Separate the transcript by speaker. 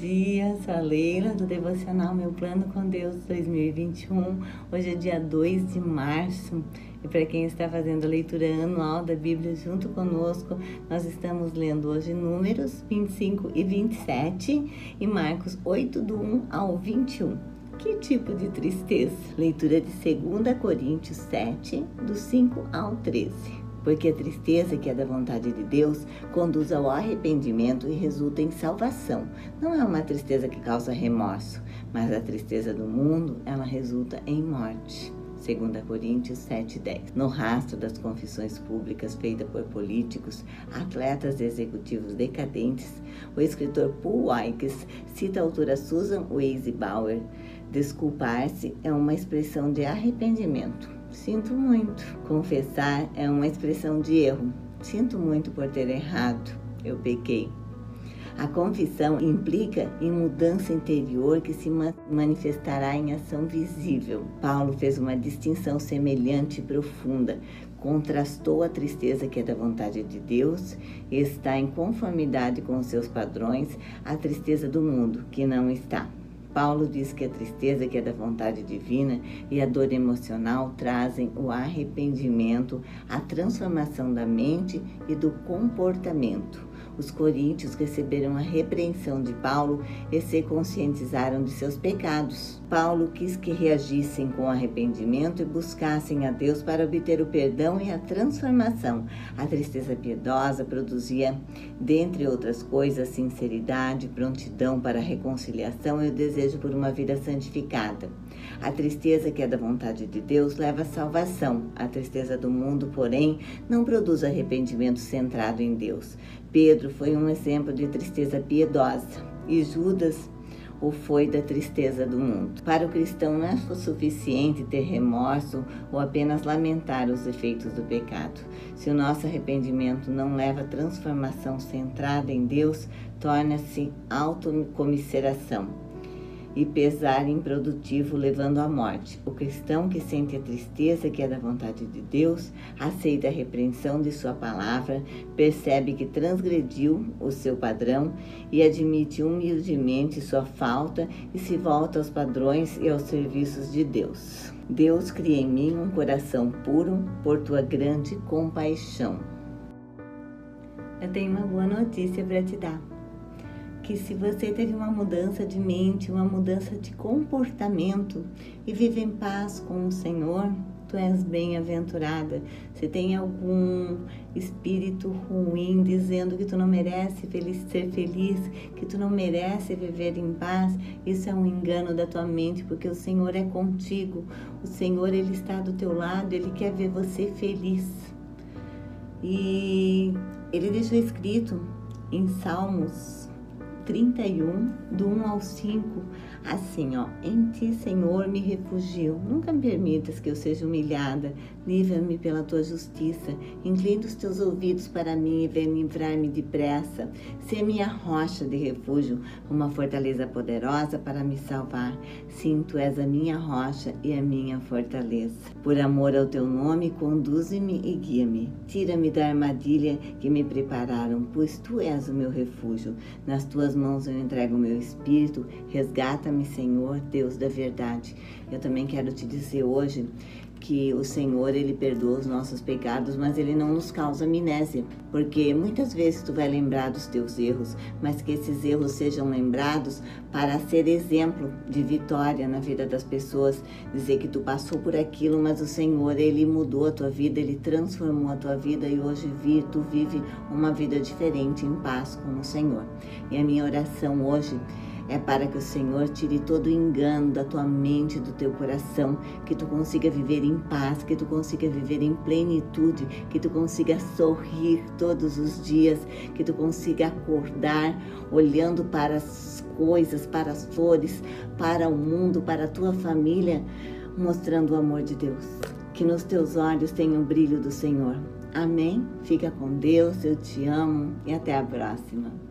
Speaker 1: dia, sou a Leila do Devocional Meu Plano com Deus 2021. Hoje é dia 2 de março e para quem está fazendo a leitura anual da Bíblia junto conosco, nós estamos lendo hoje Números 25 e 27 e Marcos 8, do 1 ao 21. Que tipo de tristeza? Leitura de 2 Coríntios 7, do 5 ao 13 porque a tristeza que é da vontade de Deus conduz ao arrependimento e resulta em salvação. Não é uma tristeza que causa remorso, mas a tristeza do mundo, ela resulta em morte. 2 Coríntios 7,10. No rastro das confissões públicas feitas por políticos, atletas e executivos decadentes, o escritor Paul Wykes cita a autora Susan Weisbauer. Desculpar-se é uma expressão de arrependimento. Sinto muito. Confessar é uma expressão de erro. Sinto muito por ter errado. Eu pequei. A confissão implica em mudança interior que se manifestará em ação visível. Paulo fez uma distinção semelhante e profunda. Contrastou a tristeza que é da vontade de Deus e está em conformidade com os seus padrões, a tristeza do mundo, que não está. Paulo diz que a tristeza, que é da vontade divina, e a dor emocional trazem o arrependimento, a transformação da mente e do comportamento. Os coríntios receberam a repreensão de Paulo e se conscientizaram de seus pecados. Paulo quis que reagissem com arrependimento e buscassem a Deus para obter o perdão e a transformação. A tristeza piedosa produzia, dentre outras coisas, sinceridade, prontidão para a reconciliação e o desejo por uma vida santificada. A tristeza que é da vontade de Deus leva à salvação. A tristeza do mundo, porém, não produz arrependimento centrado em Deus. Pedro foi um exemplo de tristeza piedosa e Judas o foi da tristeza do mundo. Para o cristão não é suficiente ter remorso ou apenas lamentar os efeitos do pecado. Se o nosso arrependimento não leva a transformação centrada em Deus, torna-se autocomiseração e pesar improdutivo levando à morte. O cristão que sente a tristeza que é da vontade de Deus, aceita a repreensão de sua palavra, percebe que transgrediu o seu padrão e admite humildemente sua falta e se volta aos padrões e aos serviços de Deus. Deus cria em mim um coração puro por tua grande compaixão. Eu tenho uma boa notícia para te dar que se você teve uma mudança de mente, uma mudança de comportamento e vive em paz com o Senhor, tu és bem-aventurada. Se tem algum espírito ruim dizendo que tu não merece ser feliz, que tu não merece viver em paz, isso é um engano da tua mente, porque o Senhor é contigo. O Senhor ele está do teu lado, ele quer ver você feliz. E ele deixou escrito em Salmos 31, do 1 ao 5, assim, ó. Em ti, Senhor, me refugio. Nunca me permitas que eu seja humilhada. Livra-me pela tua justiça. Inclina os teus ouvidos para mim e vem livrar-me depressa. Sê minha rocha de refúgio, uma fortaleza poderosa para me salvar. Sim, tu és a minha rocha e a minha fortaleza. Por amor ao teu nome, conduze-me e guia-me. Tira-me da armadilha que me prepararam, pois tu és o meu refúgio. Nas tuas mãos eu entrego o meu espírito, resgata-me, Senhor, Deus da verdade. Eu também quero te dizer hoje que o Senhor ele perdoa os nossos pecados, mas ele não nos causa amnésia, porque muitas vezes tu vai lembrar dos teus erros, mas que esses erros sejam lembrados para ser exemplo de vitória na vida das pessoas, dizer que tu passou por aquilo, mas o Senhor ele mudou a tua vida, ele transformou a tua vida e hoje vi, tu vive uma vida diferente em paz com o Senhor. E a minha oração hoje é para que o Senhor tire todo o engano da tua mente, do teu coração, que tu consiga viver em paz, que tu consiga viver em plenitude, que tu consiga sorrir todos os dias, que tu consiga acordar olhando para as coisas, para as flores, para o mundo, para a tua família, mostrando o amor de Deus. Que nos teus olhos tenha o brilho do Senhor. Amém? Fica com Deus, eu te amo e até a próxima.